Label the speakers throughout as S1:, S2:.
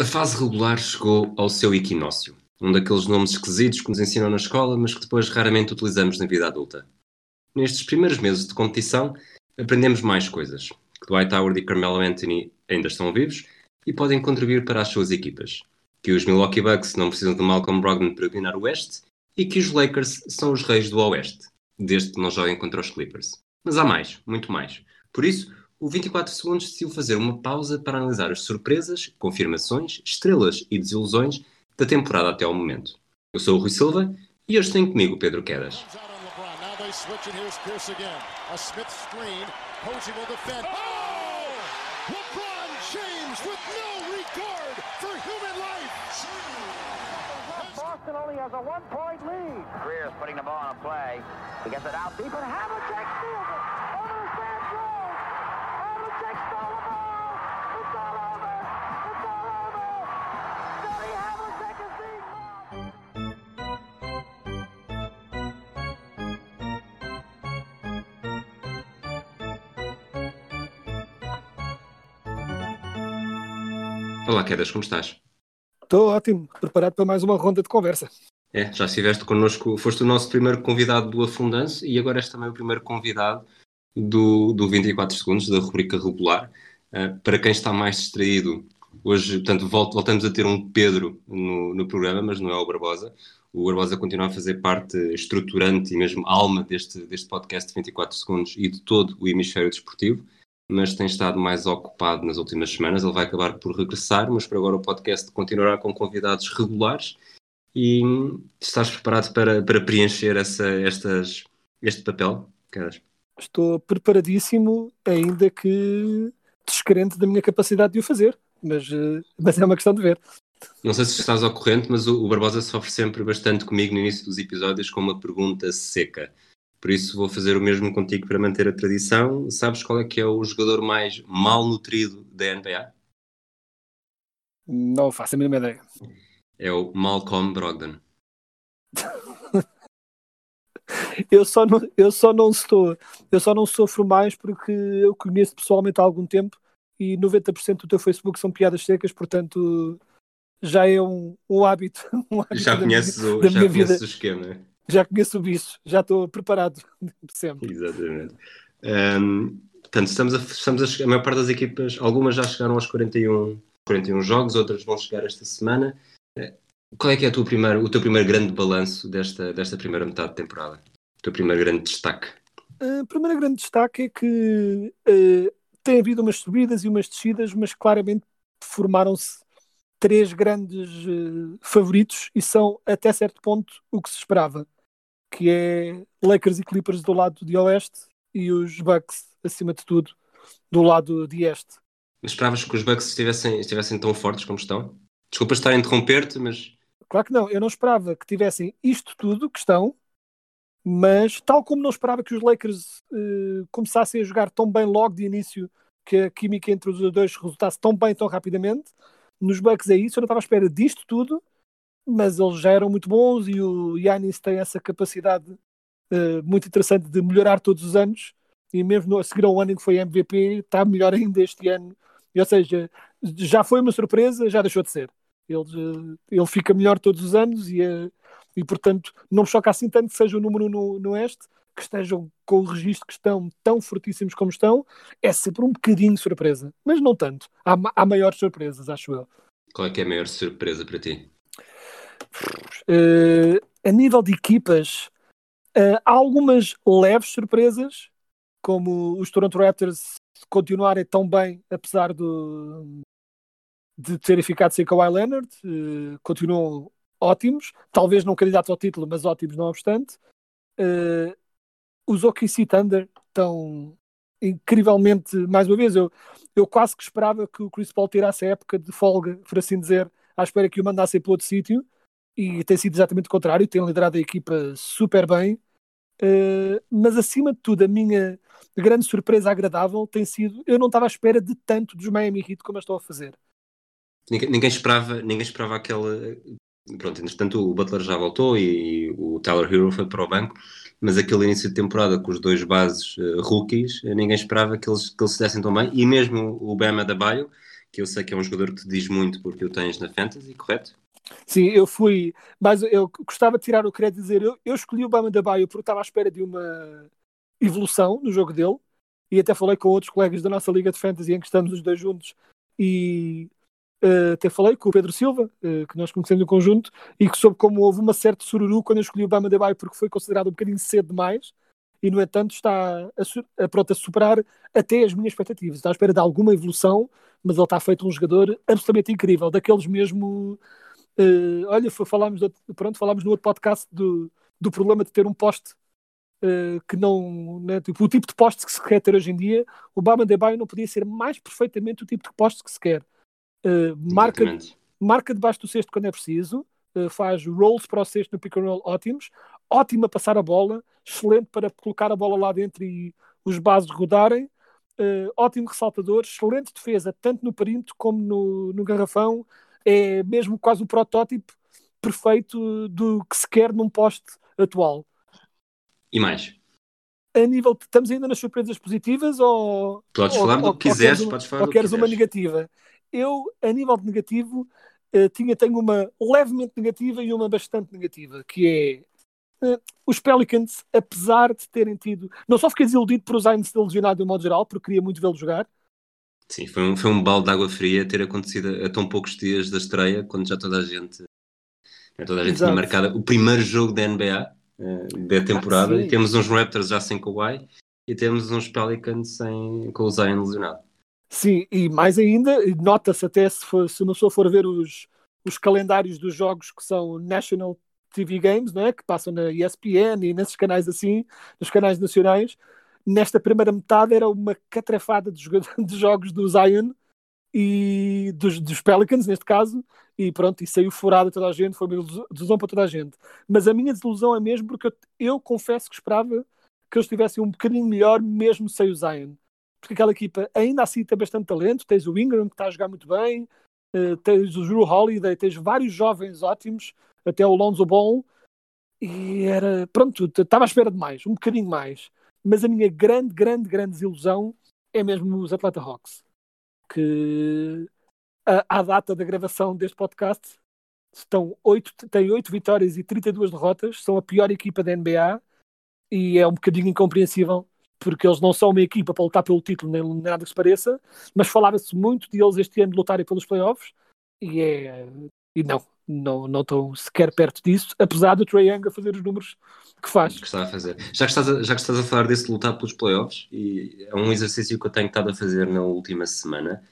S1: A fase regular chegou ao seu equinócio, um daqueles nomes esquisitos que nos ensinam na escola, mas que depois raramente utilizamos na vida adulta. Nestes primeiros meses de competição, aprendemos mais coisas. Que Dwight Howard e Carmelo Anthony ainda estão vivos e podem contribuir para as suas equipas. Que os Milwaukee Bucks não precisam de Malcolm Brogdon para dominar o Oeste e que os Lakers são os reis do Oeste, desde que não joguem contra os Clippers. Mas há mais, muito mais. Por isso, o 24 Segundos decidiu fazer uma pausa para analisar as surpresas, confirmações, estrelas e desilusões da temporada até ao momento. Eu sou o Rui Silva e hoje tenho comigo o Pedro Quedas.
S2: Boston only has a one-point lead.
S3: Greer's putting the ball on a play. He gets it out deep, and Havlicek steals it.
S1: Olá, Quedas, como estás?
S4: Estou ótimo, preparado para mais uma ronda de conversa.
S1: É, já estiveste connosco, foste o nosso primeiro convidado do Afundance e agora és também o primeiro convidado do, do 24 Segundos, da rubrica regular. Uh, para quem está mais distraído, hoje, portanto, voltamos a ter um Pedro no, no programa, mas não é o Barbosa. O Barbosa continua a fazer parte estruturante e mesmo alma deste, deste podcast de 24 Segundos e de todo o hemisfério desportivo mas tem estado mais ocupado nas últimas semanas. Ele vai acabar por regressar, mas por agora o podcast continuará com convidados regulares. E estás preparado para, para preencher essa, estas, este papel, Caras?
S4: Estou preparadíssimo, ainda que descrente da minha capacidade de o fazer, mas, eh, mas é uma questão de ver.
S1: Não sei se estás ao corrente, mas o, o Barbosa sofre sempre bastante comigo no início dos episódios com uma pergunta seca. Por isso vou fazer o mesmo contigo para manter a tradição. Sabes qual é que é o jogador mais mal nutrido da NBA?
S4: Não faço a mínima ideia.
S1: É o Malcolm Brogdon.
S4: Eu só não, eu só não estou, eu só não sofro mais porque eu conheço pessoalmente há algum tempo e 90% do teu Facebook são piadas secas, portanto já é um, um hábito. Um hábito
S1: Já
S4: da
S1: conheces,
S4: minha-
S1: o,
S4: da
S1: já conheces
S4: vida.
S1: o esquema.
S4: Já conheço o bicho, já estou preparado sempre.
S1: Exatamente. Um, portanto, estamos a, estamos a, a maior parte das equipas, algumas já chegaram aos 41, 41 jogos, outras vão chegar esta semana. Eh, Qual é que é a tua primeira, o teu primeiro grande balanço desta, desta primeira metade de temporada? O teu primeiro grande destaque?
S4: O primeiro grande destaque é que eh, tem havido umas subidas e umas descidas, mas claramente formaram-se três grandes eh, favoritos e são até certo ponto o que se esperava, que é Lakers e Clippers do lado de oeste e os Bucks, acima de tudo, do lado de este.
S1: Mas esperavas que os Bucks estivessem, estivessem tão fortes como estão? Desculpa estar a interromper-te, mas
S4: Claro que não, eu não esperava que tivessem isto tudo que estão, mas tal como não esperava que os Lakers eh, começassem a jogar tão bem logo de início, que a química entre os dois resultasse tão bem, tão rapidamente, nos Bucks é isso, eu não estava à espera disto tudo, mas eles já eram muito bons e o Yannis tem essa capacidade eh, muito interessante de melhorar todos os anos, e mesmo a seguir ao ano em que foi MVP, está melhor ainda este ano. E, ou seja, já foi uma surpresa, já deixou de ser. Ele, eh, ele fica melhor todos os anos e, eh, e, portanto, não me choca assim tanto que seja o número no, no Oeste, que estejam com o registro que estão tão fortíssimos como estão, é sempre um bocadinho surpresa, mas não tanto. Há, há maiores surpresas, acho eu.
S1: qual é que é a maior surpresa para ti?
S4: Eh, a nível de equipas, eh, há algumas leves surpresas, como os Toronto Raptors continuarem tão bem, apesar do, de terem ficado sem Kawhi Leonard, eh, continuam ótimos, talvez não candidatos ao título, mas ótimos não obstante. Eh, os OKC Thunder estão incrivelmente, mais uma vez, eu, eu quase que esperava que o Chris Paul tirasse a época de folga, por assim dizer, à espera que o mandassem para outro sítio, e tem sido exatamente o contrário, tem liderado a equipa super bem, Uh, mas acima de tudo, a minha grande surpresa agradável tem sido, eu não estava à espera de tanto dos Miami Heat como eu estou a fazer.
S1: Ninguém, ninguém esperava, ninguém esperava aquela. Pronto, entretanto o Butler já voltou e, o Tyler Hero foi para o banco, mas aquele início de temporada com os dois bases uh, rookies, ninguém esperava que eles, que eles se dessem tão bem, e mesmo o Bam Adebayo, que eu sei que é um jogador que te diz muito porque o tens na Fantasy, correto?
S4: Sim, eu fui, mas eu gostava de tirar o crédito e dizer, eu, eu escolhi o Bama da Baio porque estava à espera de uma evolução no jogo dele e até falei com outros colegas da nossa Liga de Fantasy em que estamos os dois juntos e uh, até falei com o Pedro Silva, uh, que nós conhecemos no conjunto, e que soube como houve uma certa sururu quando eu escolhi o Bama de Baio porque foi considerado um bocadinho cedo demais e no entanto está a, a, pronto a superar até as minhas expectativas. Está à espera de alguma evolução, mas ele está feito um jogador absolutamente incrível, daqueles mesmo. Uh, olha, falámos, de, pronto, falámos no outro podcast do, do problema de ter um poste uh, que não. Né, tipo, o tipo de poste que se quer ter hoje em dia, o Bama de Baio não podia ser mais perfeitamente o tipo de poste que se quer. Uh, marca, marca debaixo do cesto quando é preciso, faz rolls para o cesto no pick and roll ótimos, ótimo a passar a bola, excelente para colocar a bola lá dentro e os bases rodarem, ótimo ressaltador, excelente defesa, tanto no perímetro como no, no garrafão, é mesmo quase o protótipo perfeito do que se quer num poste atual.
S1: E mais?
S4: A nível, estamos ainda nas surpresas positivas ou.
S1: Podes falar do que quiseres, podes falar
S4: ou queres uma negativa? Eu, a nível de negativo, uh, tinha, tenho uma levemente negativa e uma bastante negativa, que é uh, os Pelicans, apesar de terem tido. Não só fiquei desiludido por usarem se lesionado de um modo geral, porque queria muito vê-lo jogar.
S1: Sim, foi um, foi um balde de água fria ter acontecido a tão poucos dias da estreia, quando já toda a gente, toda a gente tinha marcado o primeiro jogo da NBA uh, eh, da temporada. Ah, e temos uns Raptors já sem Kawhi e temos uns Pelicans sem, com o Zion lesionado.
S4: Sim, e mais ainda, nota-se até se, for, se uma pessoa for ver os, os calendários dos jogos que são National TV Games, não é? que passam na ESPN e nesses canais assim, nos canais nacionais, nesta primeira metade era uma catrafada de, de jogos do Zion e dos, dos, Pelicans, neste caso, e pronto, e saiu furado toda a gente, foi uma desilusão para toda a gente. Mas a minha desilusão é mesmo porque eu, eu confesso que esperava que eles estivessem um bocadinho melhor mesmo sem o Zion porque aquela equipa ainda assim tem bastante talento. Tens o Ingram que está a jogar muito bem, uh, tens o Drew Holiday, tens vários jovens ótimos, até o Lonzo Ball. E era, pronto, estava à espera de mais, um bocadinho mais. Mas a minha grande, grande, grande desilusão é mesmo os Atlanta Hawks, que à data da gravação deste podcast estão 8, têm 8 vitórias e 32 derrotas, são a pior equipa da NBA e é um bocadinho incompreensível porque eles não são uma equipa para lutar pelo título, nem, nada que se pareça, mas falava-se muito de eles este ano lutarem pelos playoffs, e é. E não, não, não estão sequer perto disso, apesar do Trae Young a fazer os números que faz.
S1: Que está a fazer. Já que, estás a, já que estás a falar desse lutar pelos playoffs, e é um exercício que eu tenho estado a fazer na última semana,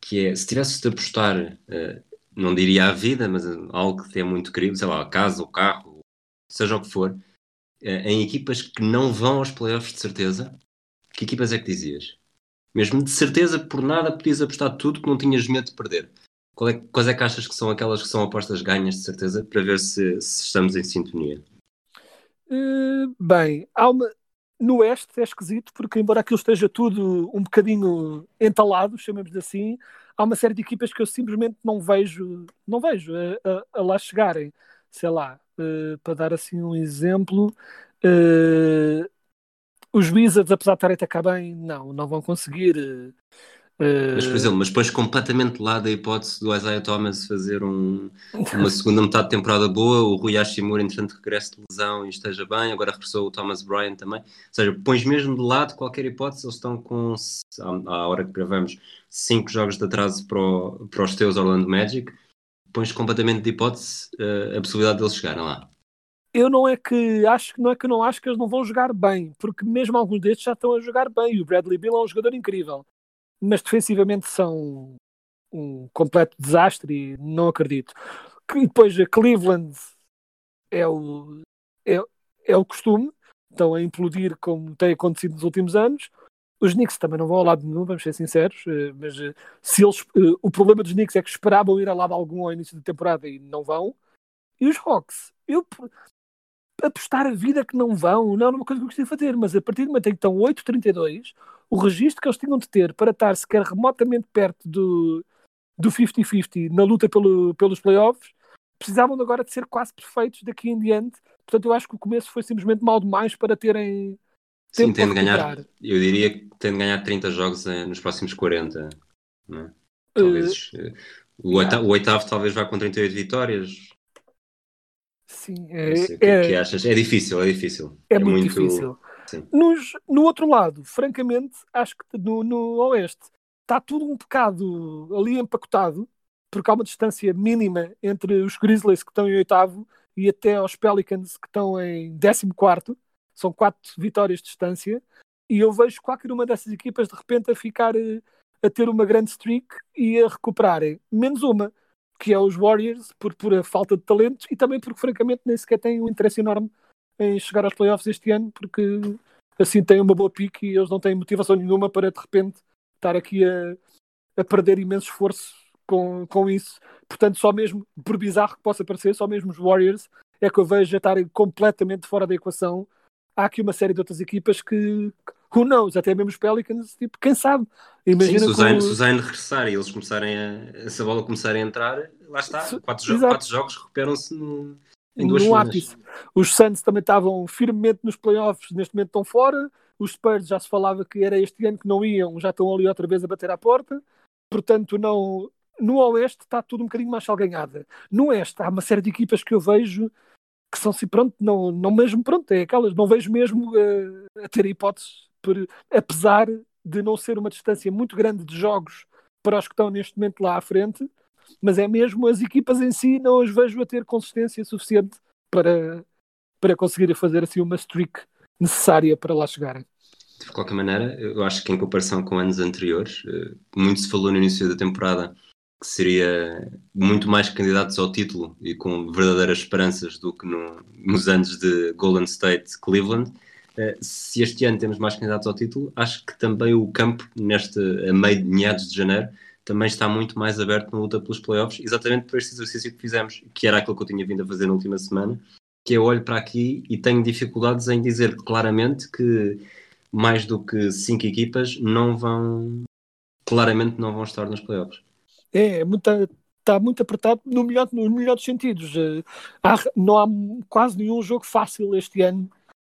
S1: que é, se tivesse de apostar, uh, não diria a vida, mas algo que é muito querido, sei lá, a casa, o carro, seja o que for, eh, em equipas que não vão aos playoffs de certeza, que equipas é que dizias? Mesmo de certeza, por nada, podias apostar tudo que não tinhas medo de perder. É, quais é que achas que são aquelas que são apostas ganhas de certeza para ver se, se estamos em sintonia?
S4: Uh, bem, há uma... no Oeste é esquisito porque, embora aquilo esteja tudo um bocadinho entalado, chamemos assim, há uma série de equipas que eu simplesmente não vejo, não vejo a, a, a lá chegarem. Sei lá, uh, para dar assim um exemplo, uh, os Wizards, apesar de estarem a atacar bem, não, não vão conseguir.
S1: Uh, mas, por exemplo, mas pões completamente de lado a hipótese do Isaiah Thomas fazer um, uma segunda metade de temporada boa, o Rui Hashimura, entretanto, regresse de lesão e esteja bem, agora regressou o Thomas Bryant também. Ou seja, pões mesmo de lado qualquer hipótese, eles estão com, à hora que gravamos, cinco jogos de atraso para, o, para os teus Orlando Magic pões completamente de hipótese uh, a possibilidade deles chegarem lá.
S4: Eu não é que acho não é que não acho que eles não vão jogar bem, porque mesmo alguns destes já estão a jogar bem. O Bradley Bill é um jogador incrível, mas defensivamente são um completo desastre e não acredito. E depois a Cleveland é o, é, é o costume, estão a implodir como tem acontecido nos últimos anos. Os Knicks também não vão ao lado nenhum, vamos ser sinceros, eh, mas eh, se eles, eh, o problema dos Knicks é que esperavam ir ao lado algum ao início da temporada e não vão. E os Hawks, eu apostar a vida que não vão, não é uma coisa que eu gostaria de fazer, mas a partir do momento em que estão 8-32, o registro que eles tinham de ter para estar sequer remotamente perto do, do 50-50 na luta pelo, pelos playoffs, precisavam agora de ser quase perfeitos daqui em diante. Portanto, eu acho que o começo foi simplesmente mal demais para terem
S1: Sim, tem de ganhar, eu diria que tem de ganhar 30 jogos eh, nos próximos 40. É? Talvez. Uh, o, oitavo, o, oitavo, talvez vá com 38 vitórias.
S4: Sim, é,
S1: o que, é, que achas? É difícil, é difícil.
S4: É, é muito, muito, difícil. Nos, no outro lado, francamente, acho que no, no Oeste está tudo um bocado ali empacotado, porque há uma distância mínima entre os Grizzlies que estão em oitavo e até aos Pelicans que estão em décimo quarto. São quatro vitórias de distância. E eu vejo qualquer uma dessas equipas de repente a ficar eh, a ter uma grande streak e a recuperarem. Menos uma, que é os Warriors, por pura falta de talentos e também porque, francamente, nem sequer têm um interesse enorme em chegar aos playoffs este ano, porque assim têm uma boa pique e eles não têm motivação nenhuma para de repente estar aqui a, a perder imenso esforço com, com isso. Portanto, só mesmo, por bizarro que possa parecer, só mesmo os Warriors é que eu vejo a estarem completamente fora da equação. Há aqui uma série de outras equipas que, who knows, até mesmo os Pelicans, tipo, quem sabe?
S1: Imagina Sim, se, o Zayn, regressar e eles começarem a, essa bola começarem a entrar, lá está, quatro, jo quatro jogos recuperam-se no, no ápice.
S4: Os Suns também estavam firmemente nos playoffs, neste momento estão fora. Os Spurs já se falava que era este ano que não iam, já estão ali outra vez a bater à porta. Portanto, não, no Oeste está tudo um bocadinho mais salganhada. No Oeste há uma série de equipas que eu vejo que são assim, pronto, não, não mesmo, pronto, é aquelas, não vejo mesmo uh, a ter hipóteses, por, apesar de não ser uma distância muito grande de jogos para os que estão neste momento lá à frente, mas é mesmo as equipas em si não as vejo a ter consistência suficiente para, para conseguir fazer assim uma streak necessária para lá chegarem.
S1: De qualquer maneira, eu acho que em comparação com anos anteriores, eh, muito se falou no início da temporada que seria muito mais candidatos ao título e com verdadeiras esperanças do que no, nos anos de Golden State Cleveland. Uh, se este ano temos mais candidatos ao título, acho que também o campo, neste a meio de meados de janeiro, também está muito mais aberto na luta pelos playoffs, exatamente por este exercício que fizemos, que era aquilo que eu tinha vindo a fazer na última semana, que eu olho para aqui e tenho dificuldades em dizer claramente que mais do que cinco equipas não vão, claramente não vão estar nos playoffs.
S4: É, é muito, está muito apertado no melhor, no melhor dos sentidos. Eh, há, não há quase nenhum jogo fácil este ano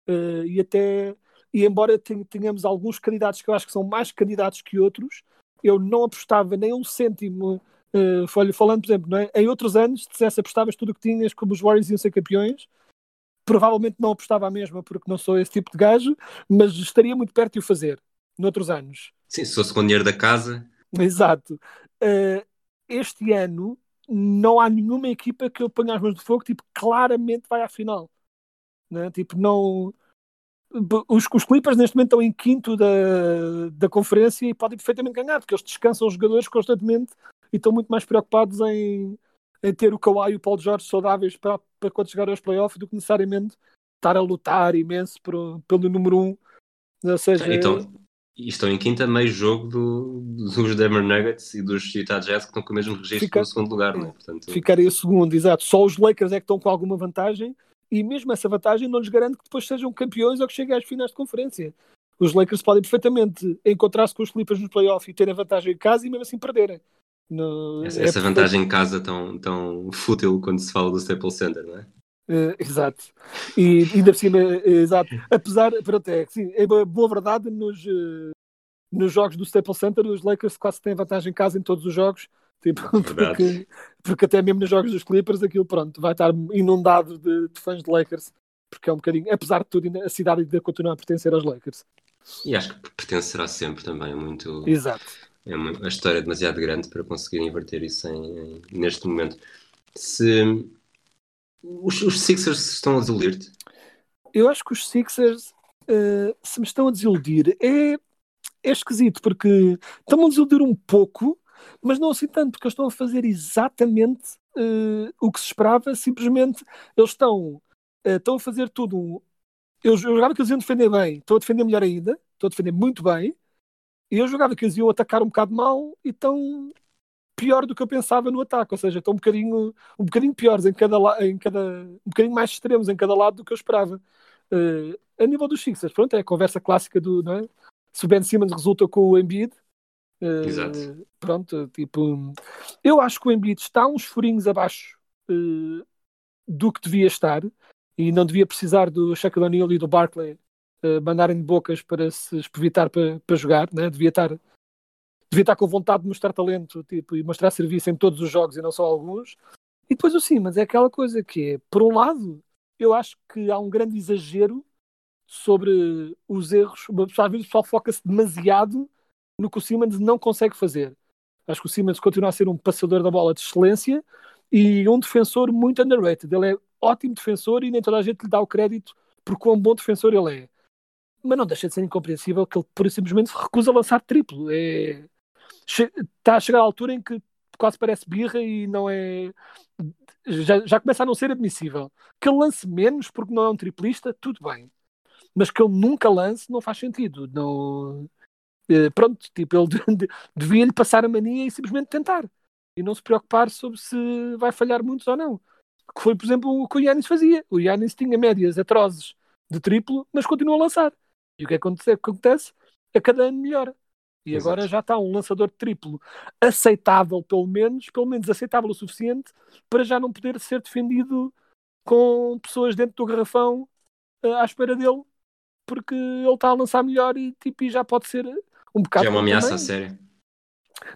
S4: uh, e até e embora tenhamos alguns candidatos que eu acho que são mais candidatos que outros, eu não apostava nem um cêntimo. Uh, falando, por exemplo, é? em outros anos, se dissesse apostavas tudo o que tinhas como os Warriors iam ser campeões, provavelmente não apostava a mesma porque não sou esse tipo de gajo, mas estaria muito perto de o fazer noutros anos.
S1: Sim, se fosse com dinheiro da casa.
S4: Exato. Uh, este ano não há nenhuma equipa que eu ponha as mãos de fogo, tipo, claramente vai à final. Né? Tipo, não. Os, os Clippers neste momento estão em quinto da, da conferência e podem perfeitamente ganhar, porque eles descansam os jogadores constantemente e estão muito mais preocupados em, em ter o Kawhi e o Paul George saudáveis para, para quando chegar aos playoffs do que necessariamente estar a lutar imenso por, pelo número um. Ou seja,
S1: então, estão em quinta meio jogo do, dos Denver Nuggets e dos Utah Jazz que estão com o mesmo registro Fica, no segundo lugar, não é?
S4: Portanto... Ficaria segundo, exato. Só os Lakers é que estão com alguma vantagem e mesmo essa vantagem não lhes garante que depois sejam campeões ou que cheguem às finais de conferência. Os Lakers podem perfeitamente encontrar-se com os Clippers nos playoffs e terem vantagem em casa e mesmo assim perderem.
S1: No, essa, é essa vantagem em casa tão, tão fútil quando se fala do Staples Center, não é?
S4: Uh, exato. E ainda por cima, uh, exato. Apesar, pronto, é, sim, é boa verdade, nos, uh, nos jogos do Staples Center, os Lakers quase têm vantagem em casa em todos os jogos. Tipo, porque, porque, até mesmo nos jogos dos Clippers aquilo pronto, vai estar inundado de, de, fãs de Lakers, porque é um bocadinho, apesar de tudo, a cidade ainda continua a pertencer aos Lakers.
S1: E acho que pertencerá sempre também, é muito.
S4: Exato.
S1: É uma, a história é demasiado grande para conseguir inverter isso em, em, neste momento. Se os, os Sixers estão a desiludir-te?
S4: Eu acho que os Sixers, uh, se me estão a desiludir, é, é esquisito, porque estão a desiludir um pouco, mas não assim tanto, porque eles estão a fazer exatamente uh, o que se esperava, simplesmente eles estão, uh, estão a fazer tudo. Eu, eu jogava que eles iam defender bem, estão a defender melhor ainda, estão a defender muito bem, e eu jogava que eles iam atacar um bocado mal e estão pior do que eu pensava no ataque, ou seja, estão um bocadinho, um bocadinho piores em cada, em cada um bocadinho mais extremos em cada lado do que eu esperava. Uh, a nível dos Sixers, pronto, é a conversa clássica do, não é? Se o Ben Simmons resulta com o Embiid,
S1: Exato.
S4: pronto, tipo, eu acho que o Embiid está uns furinhos abaixo uh, do que devia estar e não devia precisar do Shaquille O'Neal e do Barkley uh, mandarem de bocas para se espevitar para, para jogar, né? devia estar devia estar com vontade de mostrar talento tipo, e mostrar serviço em todos os jogos e não só alguns. E depois o Simmons é aquela coisa que é, por um lado, eu acho que há um grande exagero sobre os erros. Às vezes o pessoal foca-se demasiado no que o Simmons não consegue fazer. Acho que o Simmons continua a ser um passador da bola de excelência e um defensor muito underrated. Ele é ótimo defensor e nem toda a gente lhe dá o crédito por quão bom defensor ele é. Mas não deixa de ser incompreensível que ele e simplesmente recusa lançar triplo. É... Está a chegar à altura em que quase parece birra e não é. Já, já começa a não ser admissível. Que ele lance menos porque não é um triplista, tudo bem. Mas que ele nunca lance não faz sentido. Não... Eh, pronto, tipo, ele devia-lhe passar a mania e simplesmente tentar. E não se preocupar sobre se vai falhar muitos ou não. Que foi, por exemplo, o que o Yannis fazia. O Yannis tinha médias atrozes de triplo, mas continua a lançar. E o que acontece? acontece? A cada ano melhora. E
S1: Exato.
S4: agora já está um lançador de triplo aceitável, pelo menos, pelo menos aceitável o suficiente para já não poder ser defendido com pessoas dentro do garrafão uh, à espera dele, porque ele está a lançar melhor e, tipo, e já pode ser um bocado.
S1: Já é uma ameaça
S4: também.
S1: a sério.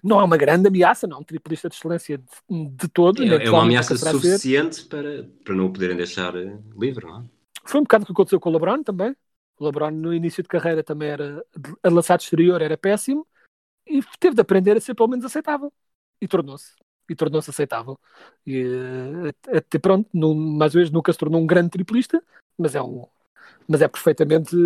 S4: Não é uma grande ameaça, não, um triplista de excelência de, de todo.
S1: É, é uma ameaça
S4: ser.
S1: suficiente para, para não o poderem deixar eh, livre, não é?
S4: Foi um bocado o que aconteceu com o LeBron também. O LeBron no início de carreira também era a lançar de exterior era péssimo e teve de aprender a ser pelo menos aceitável e tornou-se e tornou-se aceitável e eh, até pronto, não, mais vezes nunca se tornou um grande triplista mas é um mas é perfeitamente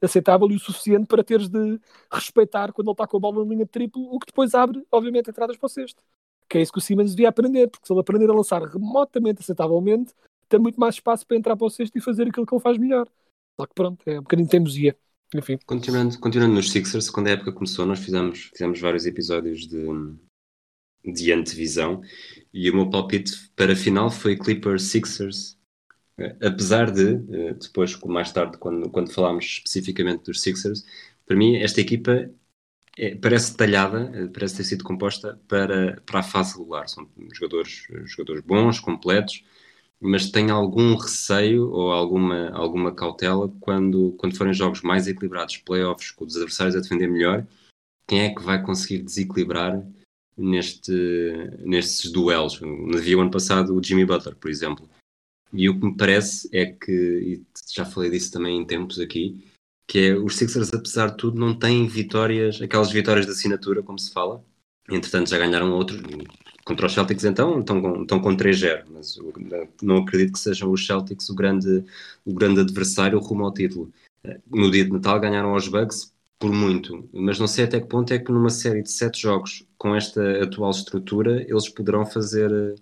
S4: aceitável e o suficiente para teres de respeitar quando ele está com a bola na linha de triplo, o que depois abre, obviamente, entradas para o cesto. Que é isso que o Simmons devia aprender, porque se ele aprender a lançar remotamente aceitavelmente, tem muito mais espaço para entrar para o cesto e fazer aquilo que ele faz melhor. Só que pronto, é um bocadinho de teimosia. Enfim,
S1: Continuando, continuando nos Sixers, quando a época começou, nós fizemos, fizemos vários episódios de, de antevisão e o meu palpite para a final foi Clippers Sixers. Eh, Apesar de, eh, depois, mais tarde, quando, quando falámos especificamente dos Sixers, para mim esta equipa é- parece detalhada, eh, parece ter sido composta para, para a fase regular. São jogadores, jogadores bons, completos, mas tenho algum receio ou alguma, alguma cautela quando, quando forem jogos mais equilibrados, playoffs, com os adversários a defender melhor, quem é que vai conseguir desequilibrar neste, nestes duelos? Havia o ano passado o Jimmy Butler, por exemplo. E o que me parece é que, e já falei disso também em tempos aqui, que é os Sixers, apesar de tudo, não têm vitórias, aquelas vitórias de assinatura, como se fala. Entretanto, já ganharam outros. Contra os Celtics, então, estão com, estão com 3-0. Mas não acredito que sejam os Celtics o grande, o grande adversário rumo ao título. No dia de Natal ganharam aos Bucks por muito. Mas não sei até que ponto é que numa série de sete jogos, com esta atual estrutura, eles poderão fazer, eh,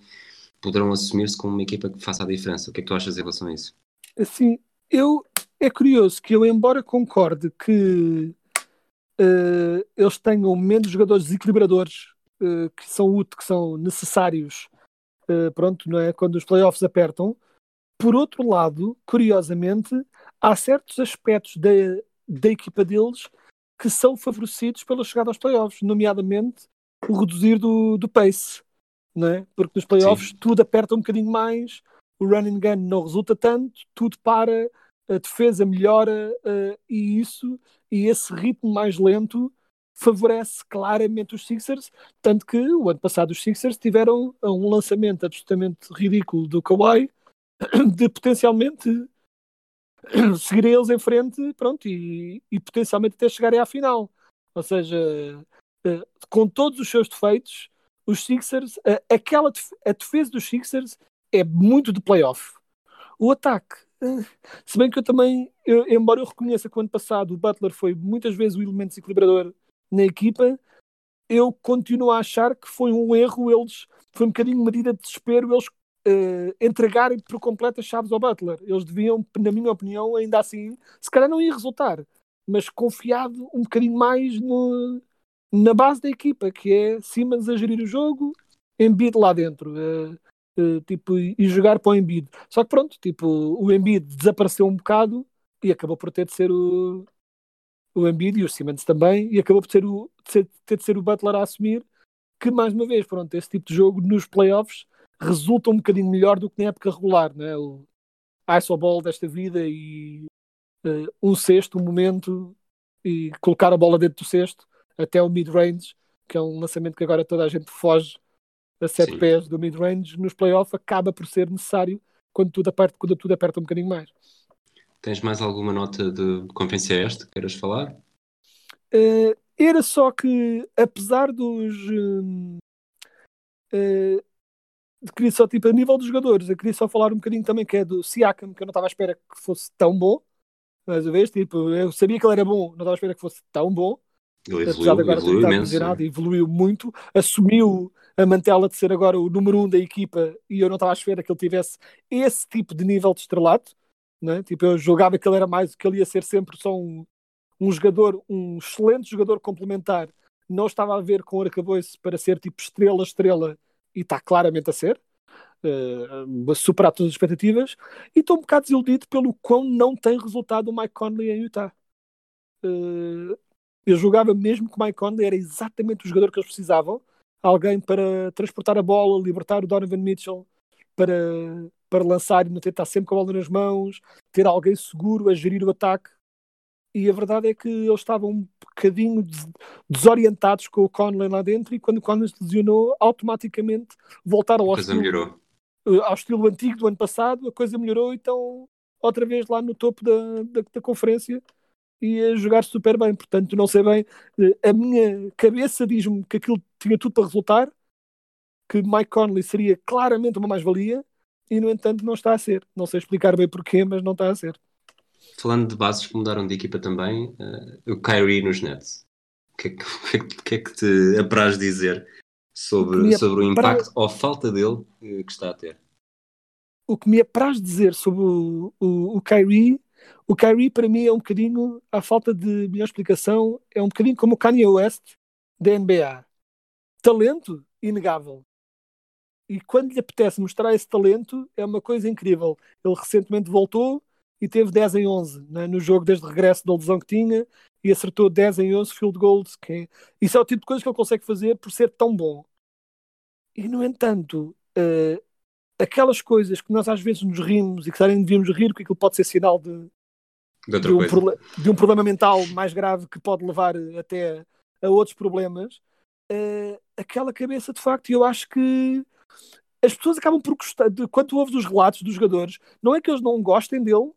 S1: poderão assumir-se como uma equipa que faça a diferença. O que é que tu achas em relação a isso?
S4: assim, eu é curioso que eu, embora concorde que eh, eles tenham menos jogadores desequilibradores eh, que são úteis, que são necessários, eh, pronto, não é? Quando os playoffs apertam. Por outro lado, curiosamente, há certos aspectos da, da equipa deles que são favorecidos pela chegada aos playoffs, nomeadamente o reduzir do, do pace, é? Porque nos playoffs tudo aperta um bocadinho mais, o running gun não resulta tanto, tudo para, a defesa melhora eh, e isso e esse ritmo mais lento favorece claramente os Sixers, tanto que o ano passado os Sixers tiveram um lançamento absolutamente ridículo do Kawhi de potencialmente seguirem eles em frente pronto, e, e potencialmente até chegarem à final. Ou seja, eh, com todos os seus defeitos, os Sixers, eh, aquela def- a defesa dos Sixers é muito de playoff. O ataque, eh, se bem que eu também, eu- embora eu reconheça que o ano passado o Butler foi muitas vezes o elemento desequilibrador na equipa, eu continuo a achar que foi um erro eles, foi um bocadinho medida de desespero eles eh, entregarem por completo as chaves ao Butler. Eles deviam, na minha opinião, ainda assim, se calhar não ia resultar, mas confiado um bocadinho mais no, na base da equipa, que é Simmons a gerir o jogo, Embiid lá dentro. eh, eh, tipo, e jogar para o Embiid. Só que pronto, tipo, o Embiid desapareceu um bocado e acabou por ter de ser o, o Embiid e o Simmons também, e acabou por ter, o, de ser- ter de ser o Butler a assumir, que mais uma vez, pronto, esse tipo de jogo nos playoffs resulta um bocadinho melhor do que na época regular, né? o iso ball desta vida e eh, um sexto, um momento e colocar a bola dentro do cesto até o mid-range que é um lançamento que agora toda a gente foge a 7
S1: Sim.
S4: pés do mid-range, nos playoffs acaba por ser necessário quando tudo aperta, quando tudo aperta um bocadinho mais.
S1: Tens mais alguma nota de conferência este que queiras falar?
S4: Eh, era só que, apesar dos. hum, eh, queria só, tipo, a nível dos jogadores, eu queria só falar um bocadinho também que é do Siakam, que eu não estava à espera que fosse tão bom. Mais uma vez, tipo, eu sabia que ele era bom, não estava à espera que fosse tão bom.
S1: Ele
S4: apesar de
S1: evoluiu,
S4: agora
S1: evoluiu imenso.
S4: evoluiu muito, assumiu a mantela de ser agora o número um da equipa e eu não estava à espera que ele tivesse esse tipo de nível de estrelato. Né? Tipo, eu julgava que ele era mais, que ele ia ser sempre só um, um jogador, um excelente jogador complementar. Não estava a ver com o arcabouço para ser tipo estrela, estrela, e está claramente a ser. Uh, a superar todas as expectativas e estou um bocado desiludido pelo quão não tem resultado o Mike Conley em Utah. Uh, eu julgava mesmo que o Mike Conley era exatamente o jogador que eles precisavam. Alguém para transportar a bola, libertar o Donovan Mitchell para, para lançar e não ter estar sempre com a bola nas mãos, ter alguém seguro a gerir o ataque. E a verdade é que eles estavam um bocadinho des- desorientados com o Conley lá dentro e quando o Conley se lesionou, automaticamente voltaram ao estilo,
S1: melhorou.
S4: eh, ao estilo antigo do ano passado, a coisa melhorou e estão outra vez lá no topo da, da, da conferência e a jogar super bem. Portanto, não sei bem, eh, a minha cabeça diz-me que aquilo tinha tudo para resultar, que Mike Conley seria claramente uma mais-valia e, no entanto, não está a ser. Não sei explicar bem porquê, mas não está a ser.
S1: Falando de bases que mudaram de equipa também, eh, o Kyrie nos Nets. O que, é que, é que- é que te apraz dizer sobre, sobre o
S4: apraz-
S1: impacto ou falta dele eh, que está a ter?
S4: o que me apraz dizer sobre o, o, o Kyrie, o Kyrie para mim é um bocadinho, à falta de melhor explicação, é um bocadinho como o Kanye West da NBA. Talento inegável. E quando lhe apetece mostrar esse talento, é uma coisa incrível. Ele recentemente voltou e teve 10 em 11 né, no jogo desde o regresso da lesão que tinha e acertou 10 em 11 field goals. Que é- Isso é o tipo de coisa que ele consegue fazer por ser tão bom. E, no entanto, eh, aquelas coisas que nós às vezes nos rimos e que nem devíamos rir, porque aquilo pode ser sinal de,
S1: De
S4: de, um de um problema mental mais grave que pode levar até a outros problemas, eh, aquela cabeça de facto, eu acho que as pessoas acabam por gostar, de, quando ouves os relatos dos jogadores, não é que eles não gostem dele,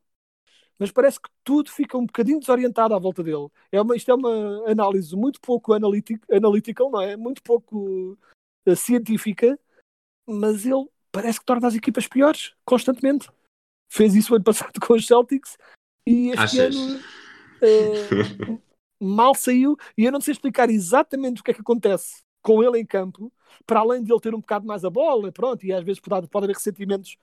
S4: mas parece que tudo fica um bocadinho desorientado à volta dele. É uma, isto é uma análise muito pouco analític, analytical, não é? Muito pouco eh, científica, mas ele parece que torna as equipas piores, constantemente. Fez isso ano passado com os Celtics e este
S1: Achas?
S4: ano eh, mal saiu e eu não sei explicar exatamente o que é que acontece com ele em campo, para além de ele ter um bocado mais a bola, pronto, e às vezes pode, pode haver ressentimentos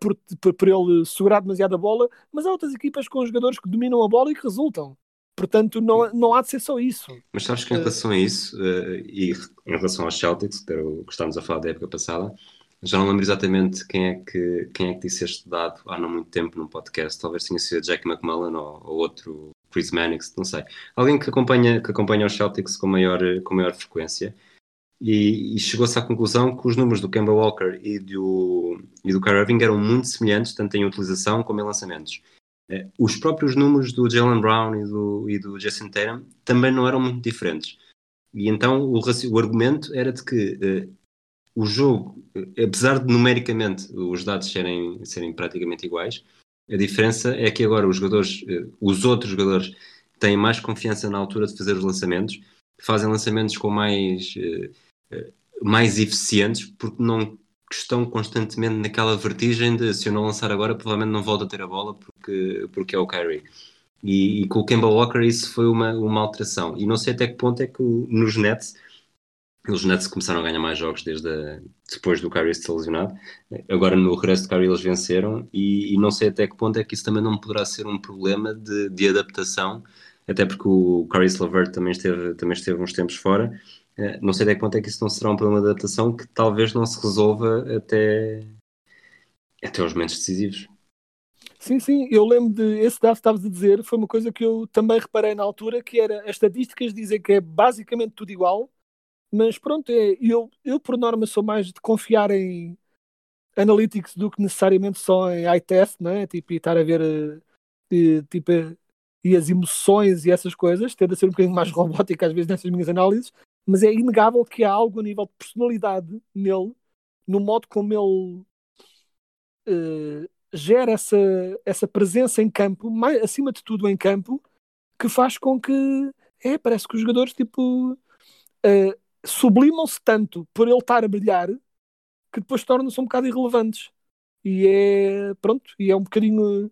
S4: por, por, por ele segurar demasiado a bola, mas há outras equipas com jogadores que dominam a bola e que resultam. Portanto, não, não há de ser só isso.
S1: Mas sabes que em
S4: Eh,
S1: relação a isso, eh, e em relação aos Celtics, que era o que estávamos a falar da época passada, já não lembro exatamente quem é que, quem é que disse este dado há não muito tempo num podcast. Talvez tenha sido Jack McMullen ou, ou outro Chris Mannix, não sei. Alguém que acompanha, que acompanha os Celtics com maior, com maior frequência. E, e chegou-se à conclusão que os números do Kemba Walker e do, e do Kyrie Irving eram muito semelhantes, tanto em utilização como em lançamentos. Eh, Os próprios números do Jalen Brown e do, e do Jason Tatum também não eram muito diferentes. E então o, o argumento era de que eh, o jogo, apesar de numericamente os dados serem, serem praticamente iguais, a diferença é que agora os jogadores, eh, os outros jogadores, têm mais confiança na altura de fazer os lançamentos, fazem lançamentos com mais, eh, eh, mais eficientes, porque não estão constantemente naquela vertigem de se eu não lançar agora, provavelmente não volto a ter a bola porque, porque é o Kyrie. E, e com o Kemba Walker isso foi uma, uma alteração. E não sei até que ponto é que nos Nets, os Nets começaram a ganhar mais jogos desde a- depois do Kyrie ser lesionado. Agora no regresso do Kyrie eles venceram e, e não sei até que ponto é que isso também não poderá ser um problema de, de adaptação, até porque o Kyrie Levert também esteve, também esteve uns tempos fora. Eh, Não sei até que ponto é que isso não será um problema de adaptação que talvez não se resolva até, até os momentos decisivos.
S4: Sim, sim, eu lembro de esse dado que estavas a dizer, foi uma coisa que eu também reparei na altura, que era as estatísticas dizem que é basicamente tudo igual, mas pronto, é, eu, eu por norma sou mais de confiar em analytics do que necessariamente só em eye test, né? tipo, e estar a ver eh, eh, tipo, eh, e as emoções e essas coisas, tendo a ser um bocadinho mais robótica às vezes nessas minhas análises, mas é inegável que há algo a nível de personalidade nele, no modo como ele uh, gera essa, essa presença em campo, mais, acima de tudo em campo, que faz com que é, parece que os jogadores tipo uh, sublimam-se tanto por ele estar a brilhar que depois tornam-se um bocado irrelevantes. E é pronto, e é um bocadinho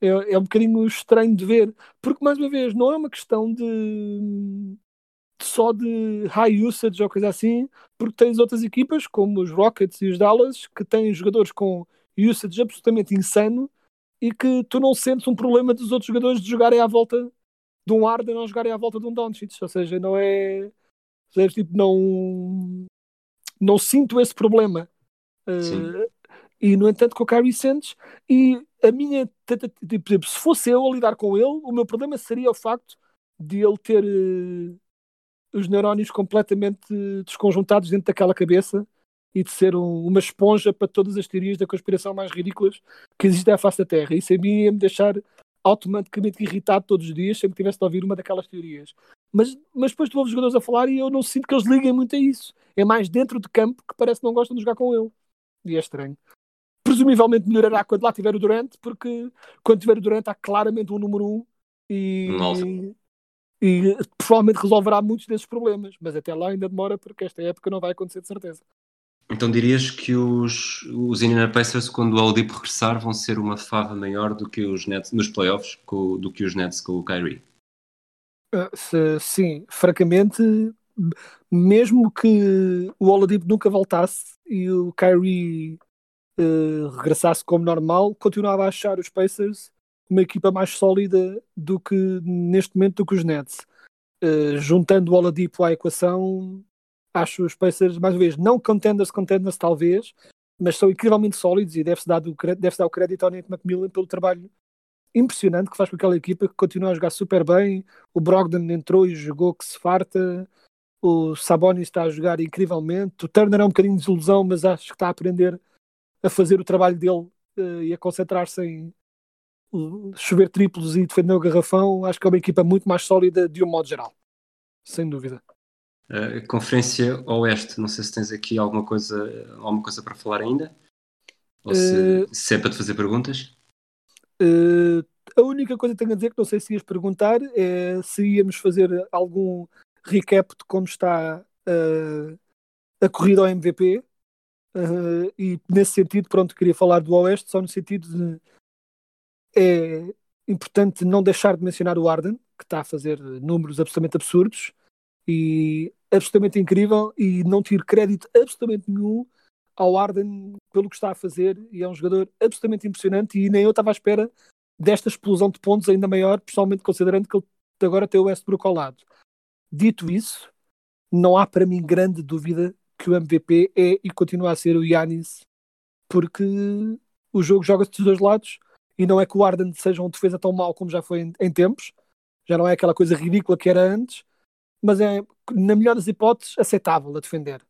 S4: é, é um bocadinho estranho de ver, porque mais uma vez não é uma questão de só de high usage ou coisa assim, porque tens outras equipas como os Rockets e os Dallas que têm jogadores com usage absolutamente insano e que tu não sentes um problema dos outros jogadores de jogarem à volta de um Arden ou jogarem à volta de um Doncic, ou seja, não é tipo, não não sinto esse problema uh, e no entanto com o Kyrie sentes e a minha tipo, se fosse eu a lidar com ele, o meu problema seria o facto de ele ter uh, os neurónios completamente desconjuntados dentro daquela cabeça e de ser um, uma esponja para todas as teorias da conspiração mais ridículas que existem à face da Terra. Isso a mim ia me deixar automaticamente irritado todos os dias sempre que tivesse de ouvir uma daquelas teorias. Mas, mas depois tu ouves os jogadores a falar e eu não sinto que eles liguem muito a isso. É mais dentro de campo que parece que não gostam de jogar com ele. E é estranho. Presumivelmente melhorará quando lá tiver o Durant, porque quando tiver o Durant há claramente um número um e, e provavelmente resolverá muitos desses problemas, mas até lá ainda demora porque esta época não vai acontecer de certeza.
S1: Então dirias que os, os Indiana Pacers, quando o Oladipo regressar, vão ser uma fava maior do que os Nets nos playoffs, do que os Nets com o Kyrie?
S4: Uh, se, sim, francamente, mesmo que o Oladipo nunca voltasse e o Kyrie uh, regressasse como normal, continuava a achar os Pacers uma equipa mais sólida do que neste momento do que os Nets. Uh, juntando o Oladipo à equação, acho os Pacers, mais uma vez, não contenders, contenders talvez, mas são incrivelmente sólidos e deve-se dar, deve dar o crédito ao Nate McMillan pelo trabalho impressionante que faz com aquela equipa que continua a jogar super bem. O Brogdon entrou e jogou que se farta. O Sabonis está a jogar incrivelmente. O Turner é um bocadinho de desilusão, mas acho que está a aprender a fazer o trabalho dele uh, e a concentrar-se em, chover triplos e defender o garrafão, acho que é uma equipa muito mais sólida de um modo geral, sem dúvida.
S1: Uh, Conferência Oeste, não sei se tens aqui alguma coisa, alguma coisa para falar ainda? Ou se, uh, se é para te fazer perguntas?
S4: Uh, a única coisa que tenho a dizer, que não sei se ias perguntar, é se íamos fazer algum recap de como está a corrida ao MVP. e nesse sentido, pronto, queria falar do Oeste, só no sentido de é importante não deixar de mencionar o Arden, que está a fazer números absolutamente absurdos e absolutamente incrível, e não tiro crédito absolutamente nenhum ao Arden pelo que está a fazer, e é um jogador absolutamente impressionante, e nem eu estava à espera desta explosão de pontos ainda maior, pessoalmente considerando que ele agora tem o Westbrook ao lado. Dito isso, não há para mim grande dúvida que o MVP é e continua a ser o Yanis, porque o jogo joga-se dos dois lados e não é que o Arden seja um defesa tão mau como já foi em, em, tempos, já não é aquela coisa ridícula que era antes, mas é, na melhor das hipóteses, aceitável a defender.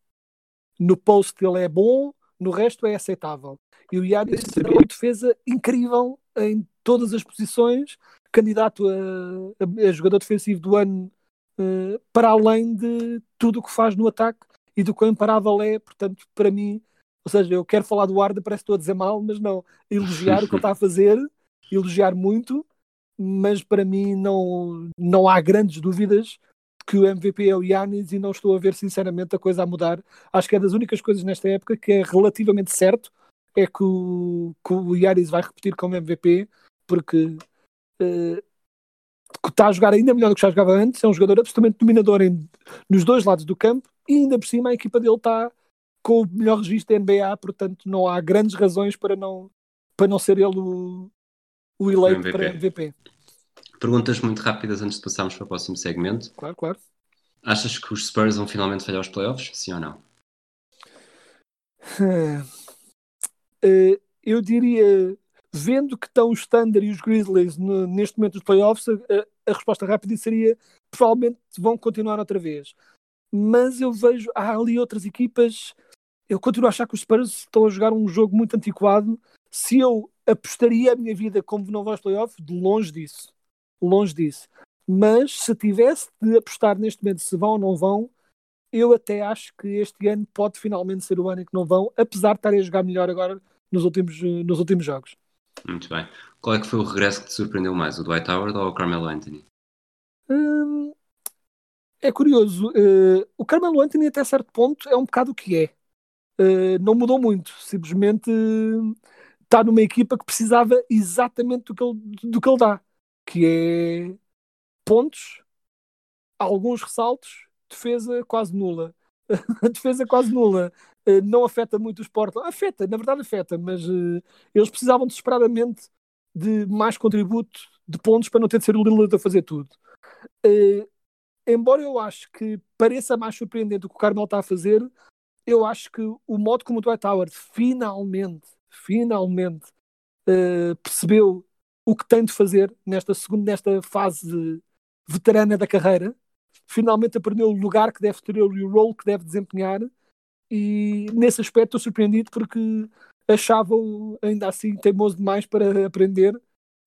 S4: No post ele é bom, no resto é aceitável. E o Yannis é uma defesa incrível em todas as posições, candidato a, a, a jogador defensivo do ano, uh, para além de tudo o que faz no ataque e do quão imparável é. Portanto, para mim, ou seja, eu quero falar do Arda, parece que estou a dizer mal, mas não. Elogiar o que ele está a fazer, elogiar muito, mas para mim não, não há grandes dúvidas que o MVP é o Yannis e não estou a ver sinceramente a coisa a mudar. Acho que é das únicas coisas nesta época que é relativamente certo é que o, que o Yannis vai repetir como MVP porque uh, está a jogar ainda melhor do que já jogava antes, é um jogador absolutamente dominador em, nos dois lados do campo e ainda por cima a equipa dele está com o melhor registro da NBA, portanto não há grandes razões para não, para não ser ele o, o eleito MVP. para MVP.
S1: Perguntas muito rápidas antes de passarmos para o próximo segmento.
S4: Claro, claro.
S1: Achas que os Spurs vão finalmente falhar os playoffs? Sim ou não?
S4: Uh, eu diria, vendo que estão os Thunder e os Grizzlies no, neste momento dos playoffs, a, a, resposta rápida seria provavelmente vão continuar outra vez. Mas eu vejo, há ali outras equipas eu continuo a achar que os Spurs estão a jogar um jogo muito antiquado. Se eu apostaria a minha vida como não vai aos playoffs, de longe disso. Longe disso. Mas se tivesse de apostar neste momento se vão ou não vão, eu até acho que este ano pode finalmente ser o ano em que não vão, apesar de estarem a jogar melhor agora nos últimos, nos últimos jogos.
S1: Muito bem. Qual é que foi o regresso que te surpreendeu mais, o Dwight Howard ou o Carmelo Anthony?
S4: Hum, é curioso. Uh, o Carmelo Anthony, até certo ponto, é um bocado o que é. Uh, não mudou muito. Simplesmente está numa equipa que precisava exatamente do que ele, do que ele dá, que é pontos, alguns ressaltos, defesa quase nula. a defesa quase nula. Uh, não afeta muito os Portland. Afeta, na verdade afeta, mas eles precisavam desesperadamente de mais contributo de pontos para não ter de ser o Lillard a fazer tudo. Uh, embora eu acho que pareça mais surpreendente o que o Carmel está a fazer, eu acho que o modo como o Dwight Howard finalmente, finalmente percebeu o que tem de fazer nesta segunda, nesta fase veterana da carreira, finalmente aprendeu o lugar que deve ter e o role que deve desempenhar e nesse aspecto estou surpreendido porque achava-o ainda assim teimoso demais para aprender,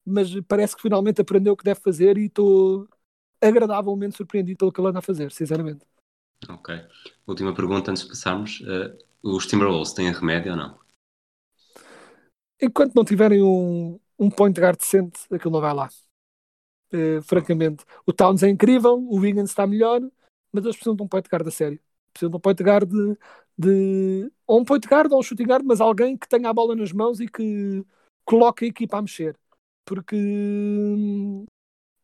S4: mas parece que finalmente aprendeu o que deve fazer e estou agradavelmente surpreendido pelo que ele anda a fazer, sinceramente.
S1: Ok. Última pergunta antes de passarmos. Uh, os Timberwolves têm remédio ou não?
S4: Enquanto não tiverem um, um point guard decente, aquilo não vai lá. Uh, francamente. O Towns é incrível, o Wiggins está melhor, mas eles precisam de um point guard a sério. Precisam de um point guard de, de ou um point guard ou um shooting guard, mas alguém que tenha a bola nas mãos e que coloque a equipa a mexer. Porque hum,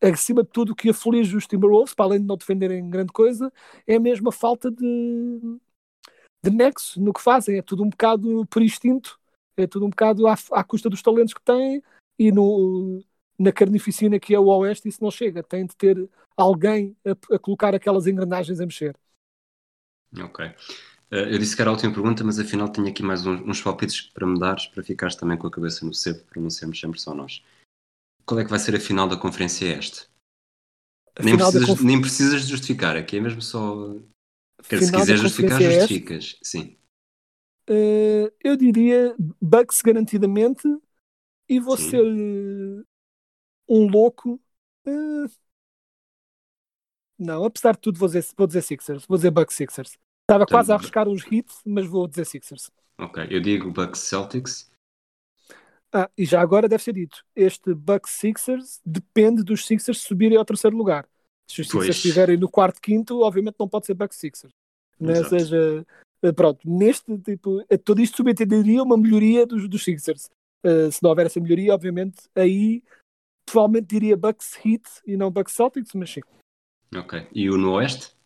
S4: acima de tudo, o que aflige os Timberwolves, para além de não defenderem grande coisa, é mesmo a falta de, de nexo no que fazem. É tudo um bocado por instinto, é tudo um bocado à, à custa dos talentos que têm e no, na carnificina que é o Oeste isso não chega. Tem de ter alguém a, a colocar aquelas engrenagens a mexer.
S1: Ok. Uh, eu disse que era a última pergunta, mas afinal tenho aqui mais uns, uns palpites para me dares, para ficares também com a cabeça no cepo, para não sermos sempre só nós qual é que vai ser a final da conferência este? Nem precisas, confer... nem precisas, justificar, aqui é mesmo só. Quer, se quiser justificar, justificas. Este? Sim.
S4: Uh, eu diria Bucks garantidamente e vou ser uh, um louco. Uh, não, apesar de tudo, vou dizer, vou dizer Sixers. Vou dizer Bucks Sixers. Estava então, quase a arriscar uns hits, mas vou dizer Sixers.
S1: Ok, eu digo Bucks Celtics
S4: ah, e já agora deve ser dito, este Bucks Sixers depende dos Sixers subirem ao terceiro lugar. Se os Sixers estiverem no quarto, quinto, obviamente não pode ser Bucks Sixers. Ou seja, eh, pronto, neste tipo, eh, tudo isto subentenderia uma melhoria dos, dos Sixers. Uh, se não houver essa melhoria, obviamente, aí provavelmente diria Bucks Heat e não Bucks Celtics, mas sim.
S1: Ok. E o no Oeste?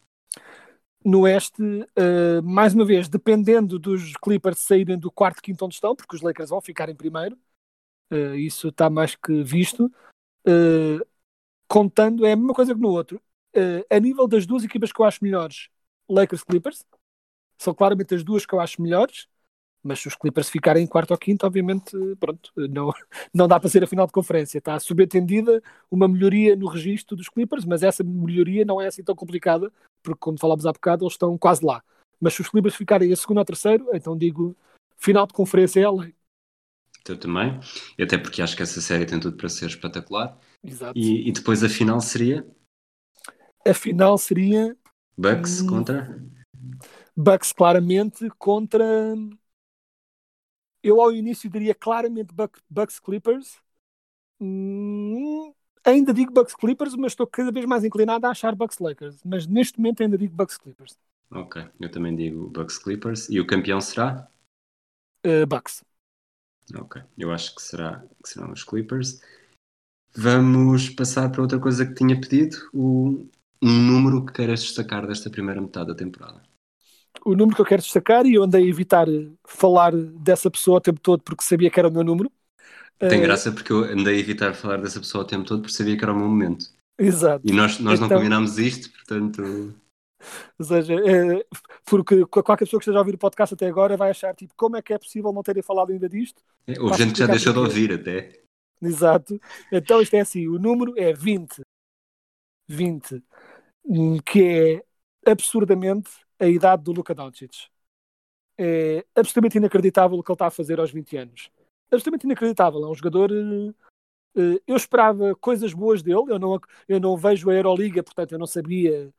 S4: No Oeste, uh, mais uma vez, dependendo dos Clippers saírem do quarto, quinto onde estão, porque os Lakers vão ficar em primeiro, Uh, isso está mais que visto. Uh, contando, é a mesma coisa que no outro. A nível das duas equipas que eu acho melhores, Lakers Clippers, são claramente as duas que eu acho melhores, mas se os Clippers ficarem em quarto ou quinto, obviamente, pronto, não, não dá para ser a final de conferência. Está subentendida uma melhoria no registro dos Clippers, mas essa melhoria não é assim tão complicada, porque, como falámos há bocado, eles estão quase lá. Mas se os Clippers ficarem a segundo ou terceiro, então digo final de conferência é LA.
S1: Eu também, e até porque acho que essa série tem tudo para ser espetacular.
S4: Exato.
S1: E, e depois a final seria?
S4: A final seria.
S1: Bucks hum, contra?
S4: Bucks claramente contra. Eu ao início diria claramente Bucks Clippers. Hum, ainda digo Bucks Clippers, mas estou cada vez mais inclinado a achar Bucks Lakers. Mas neste momento ainda digo Bucks Clippers.
S1: Ok, eu também digo Bucks Clippers. E o campeão será?
S4: Uh, Bucks.
S1: Ok, eu acho que, será, que serão os Clippers. Vamos passar para outra coisa que tinha pedido, o, um número que queiras destacar desta primeira metade da temporada.
S4: O número que eu quero destacar, e eu andei a evitar falar dessa pessoa o tempo todo porque sabia que era o meu número.
S1: Tem uh... graça porque eu andei a evitar falar dessa pessoa o tempo todo porque sabia que era o meu momento.
S4: Exato.
S1: E nós, nós então... não combinámos isto, portanto.
S4: Ou seja, é, porque qualquer pessoa que esteja a ouvir o podcast até agora vai achar tipo, como é que é possível não terem falado ainda disto?
S1: É, houve gente que já deixou de ouvir até.
S4: Exato. Então isto é assim, o número é 20. 20. Hum, que é absurdamente a idade do Luka Doncic. É absolutamente inacreditável o que ele está a fazer aos 20 anos. Absolutamente inacreditável. É um jogador eh, eh, eu esperava coisas boas dele, eu não, eu não vejo a Euroliga, portanto eu não sabia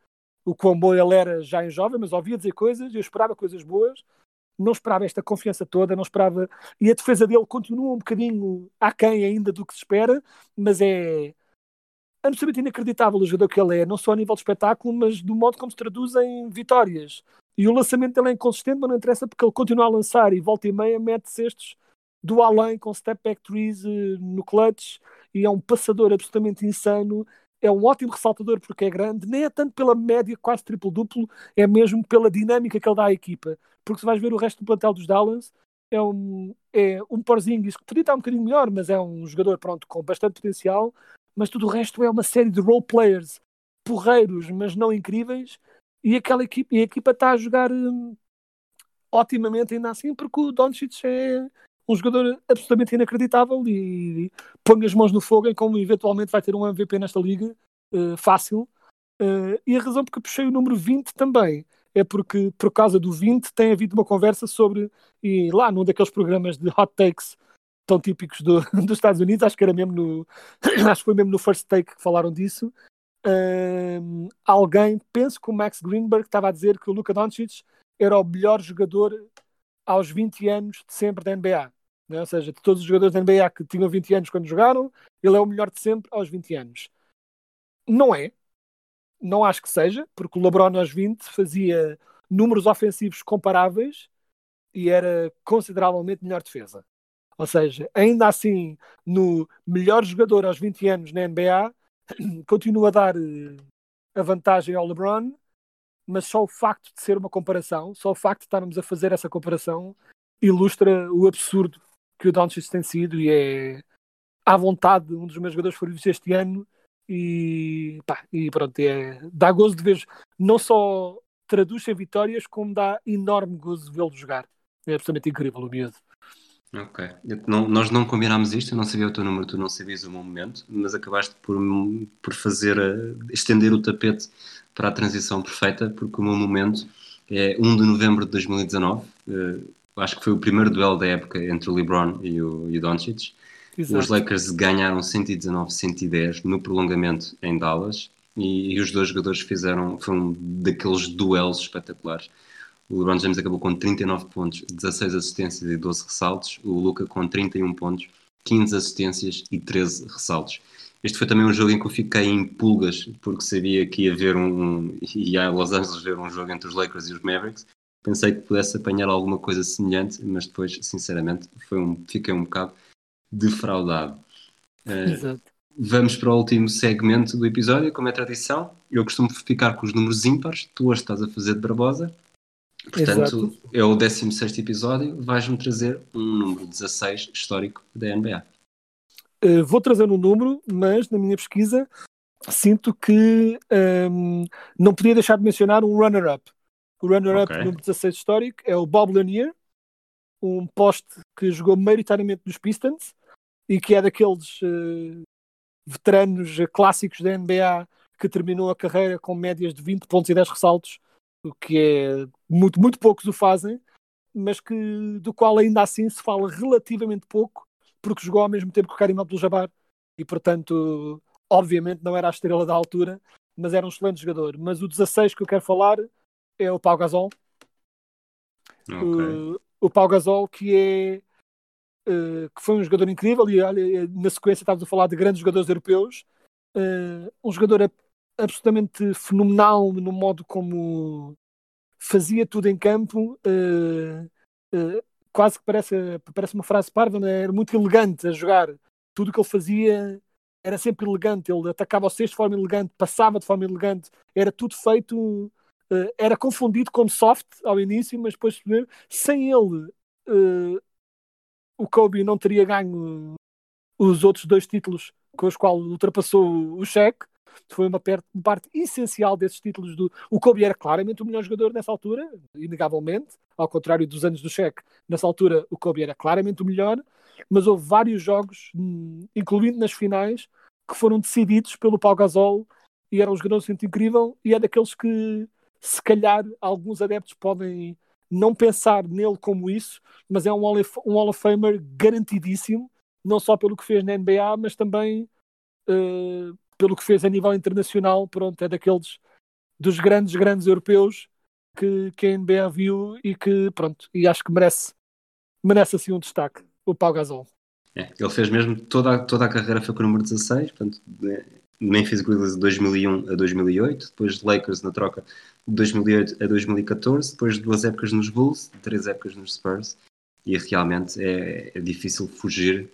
S4: o quão bom ele era já em jovem, mas ouvia dizer coisas, eu esperava coisas boas, não esperava esta confiança toda, não esperava. E a defesa dele continua um bocadinho aquém ainda do que se espera, mas é absolutamente inacreditável o jogador que ele é, não só a nível de espetáculo, mas do modo como se traduz em vitórias. E o lançamento dele é inconsistente, mas não interessa porque ele continua a lançar e volta e meia mete cestos do além com step back trees eh, no clutch e é um passador absolutamente insano. É um ótimo ressaltador porque é grande, nem é tanto pela média quase triplo-duplo, é mesmo pela dinâmica que ele dá à equipa. Porque se vais ver o resto do plantel dos Dallas, é um, é um Porzingis que podia estar um bocadinho melhor, mas é um jogador pronto com bastante potencial. Mas tudo o resto é uma série de role players porreiros, mas não incríveis. E aquela equipa, e a equipa está a jogar hum, otimamente ainda assim, porque o Doncic é um jogador absolutamente inacreditável e, e põe as mãos no fogo em como eventualmente vai ter um MVP nesta liga, uh, fácil. Uh, e a razão porque puxei o número 20 também é porque, por causa do 20, tem havido uma conversa sobre, e lá num daqueles programas de hot takes tão típicos do, dos Estados Unidos, acho que era mesmo no, acho que foi mesmo no First Take que falaram disso, uh, alguém, penso que o Max Greenberg estava a dizer que o Luka Doncic era o melhor jogador aos 20 anos de sempre da NBA. Né? Ou seja, de todos os jogadores da NBA que tinham 20 anos quando jogaram, ele é o melhor de sempre aos 20 anos. Não é. Não acho que seja, porque o LeBron aos 20 fazia números ofensivos comparáveis e era consideravelmente melhor defesa. Ou seja, ainda assim, no melhor jogador aos 20 anos na NBA, continua a dar eh, a vantagem ao LeBron, mas só o facto de ser uma comparação, só o facto de estarmos a fazer essa comparação, ilustra o absurdo que o Doncic tem sido e é à vontade um dos meus jogadores favoritos este ano e, pá, e pronto, é, dá gozo de ver, não só traduz em vitórias, como dá enorme gozo de vê-lo jogar. É absolutamente incrível o miúdo.
S1: Ok. Não, nós não combinámos isto, eu não sabia o teu número, tu não sabias o meu momento, mas acabaste por, por fazer, uh, estender o tapete para a transição perfeita, porque o meu momento é 1 de novembro de 2019. Uh, acho que foi o primeiro duelo da época entre o LeBron e o, e o Doncic. Exato. Os Lakers ganharam 119-110 no prolongamento em Dallas e, e, os dois jogadores fizeram, foram daqueles duelos espetaculares. O LeBron James acabou com 39 pontos, 16 assistências e 12 ressaltos. O Luca com 31 pontos, 15 assistências e 13 ressaltos. Este foi também um jogo em que eu fiquei em pulgas, porque sabia que ia ver um, ia a Los Angeles ver um jogo entre os Lakers e os Mavericks. Pensei que pudesse apanhar alguma coisa semelhante, mas depois, sinceramente, foi um, fiquei um bocado defraudado. Uh, Exato. Vamos para o último segmento do episódio, como é tradição. Eu costumo ficar com os números ímpares, tu hoje estás a fazer de Barbosa. Portanto, Exato. é o 16 episódio, vais-me trazer um número 16 histórico da NBA.
S4: Uh, vou trazer um número, mas na minha pesquisa sinto que um, ehm, não podia deixar de mencionar um runner-up. O runner-up okay. número 16 histórico é o Bob Lanier, um poste que jogou maioritariamente nos Pistons e que é daqueles uh, veteranos clássicos da NBA que terminou a carreira com médias de 20 pontos e 10 ressaltos o que é muito, muito poucos o fazem, mas que, do qual ainda assim se fala relativamente pouco, porque jogou ao mesmo tempo que o Karim Abdul-Jabbar e, portanto, obviamente não era a estrela da altura, mas era um excelente jogador. Mas o 16 que eu quero falar é o Pau Gasol. Okay. O, o Pau Gasol, que é uh, que foi um jogador incrível, e olha, na sequência estávamos a falar de grandes jogadores europeus, uh, um jogador absolutamente fenomenal no modo como fazia tudo em campo. Uh, uh, quase que parece, parece uma frase parva, né? era muito elegante a jogar. Tudo o que ele fazia era sempre elegante. Ele atacava sexto de forma elegante, passava de forma elegante, era tudo feito. Uh, era confundido como soft ao início, mas depois, sem ele, o Kobe não teria ganho os outros dois títulos com os quais ultrapassou o Shaq foi uma parte essencial desses títulos do. O Kobe era claramente o melhor jogador nessa altura, inegavelmente, ao contrário dos anos do Shaq. Nessa altura, o Kobe era claramente o melhor, mas houve vários jogos, hum, incluindo nas finais, que foram decididos pelo Pau Gasol e era um jogador incrível e é daqueles que, se calhar, alguns adeptos podem não pensar nele como isso, mas é um Hall of, um Hall of Famer garantidíssimo, não só pelo que fez na NBA, mas também uh, pelo que fez a nível internacional, pronto, é daqueles dos grandes, grandes europeus que, que a NBA viu e que, pronto, e acho que merece, merece assim um destaque, o Pau Gasol.
S1: É, ele fez mesmo toda, a- toda a carreira foi com o número 16, portanto, Memphis Grizzlies de 2001 a 2008, depois Lakers na troca de 2008 a 2014, depois duas épocas nos Bulls, três épocas nos Spurs, e realmente é, é difícil fugir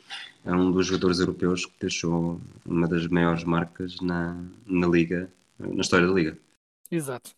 S1: a um dos jogadores europeus que deixou uma das maiores marcas na, na liga, na história da liga.
S4: Exato.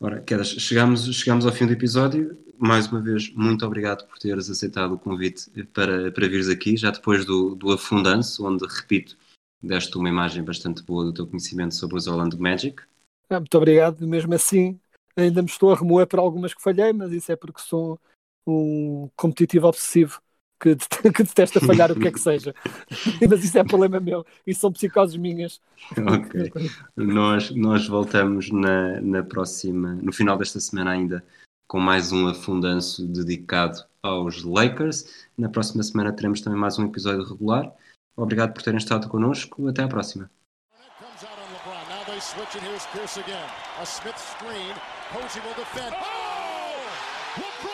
S1: Ora, Quedas, chegamos, chegamos ao fim do episódio. Mais uma vez, muito obrigado por teres aceitado o convite para, para vires aqui, já depois do, do afundanço, onde, repito, deste uma imagem bastante boa do teu conhecimento sobre os Orlando Magic.
S4: Ah, muito obrigado. Mesmo assim, ainda me estou a remoer por algumas que falhei, mas isso é porque sou um competitivo obsessivo que, que detesta falhar o que é que seja. mas isso é problema meu. Isso são psicoses minhas.
S1: Ok. Nós, nós voltamos na, na próxima, no final desta semana ainda, com mais um afundanço dedicado aos Lakers. Na próxima semana teremos também mais um episódio regular. Obrigado por terem estado connosco. Até à próxima.
S5: Switch, and here's Pierce again. A Smith screen. Posey will defend. Oh!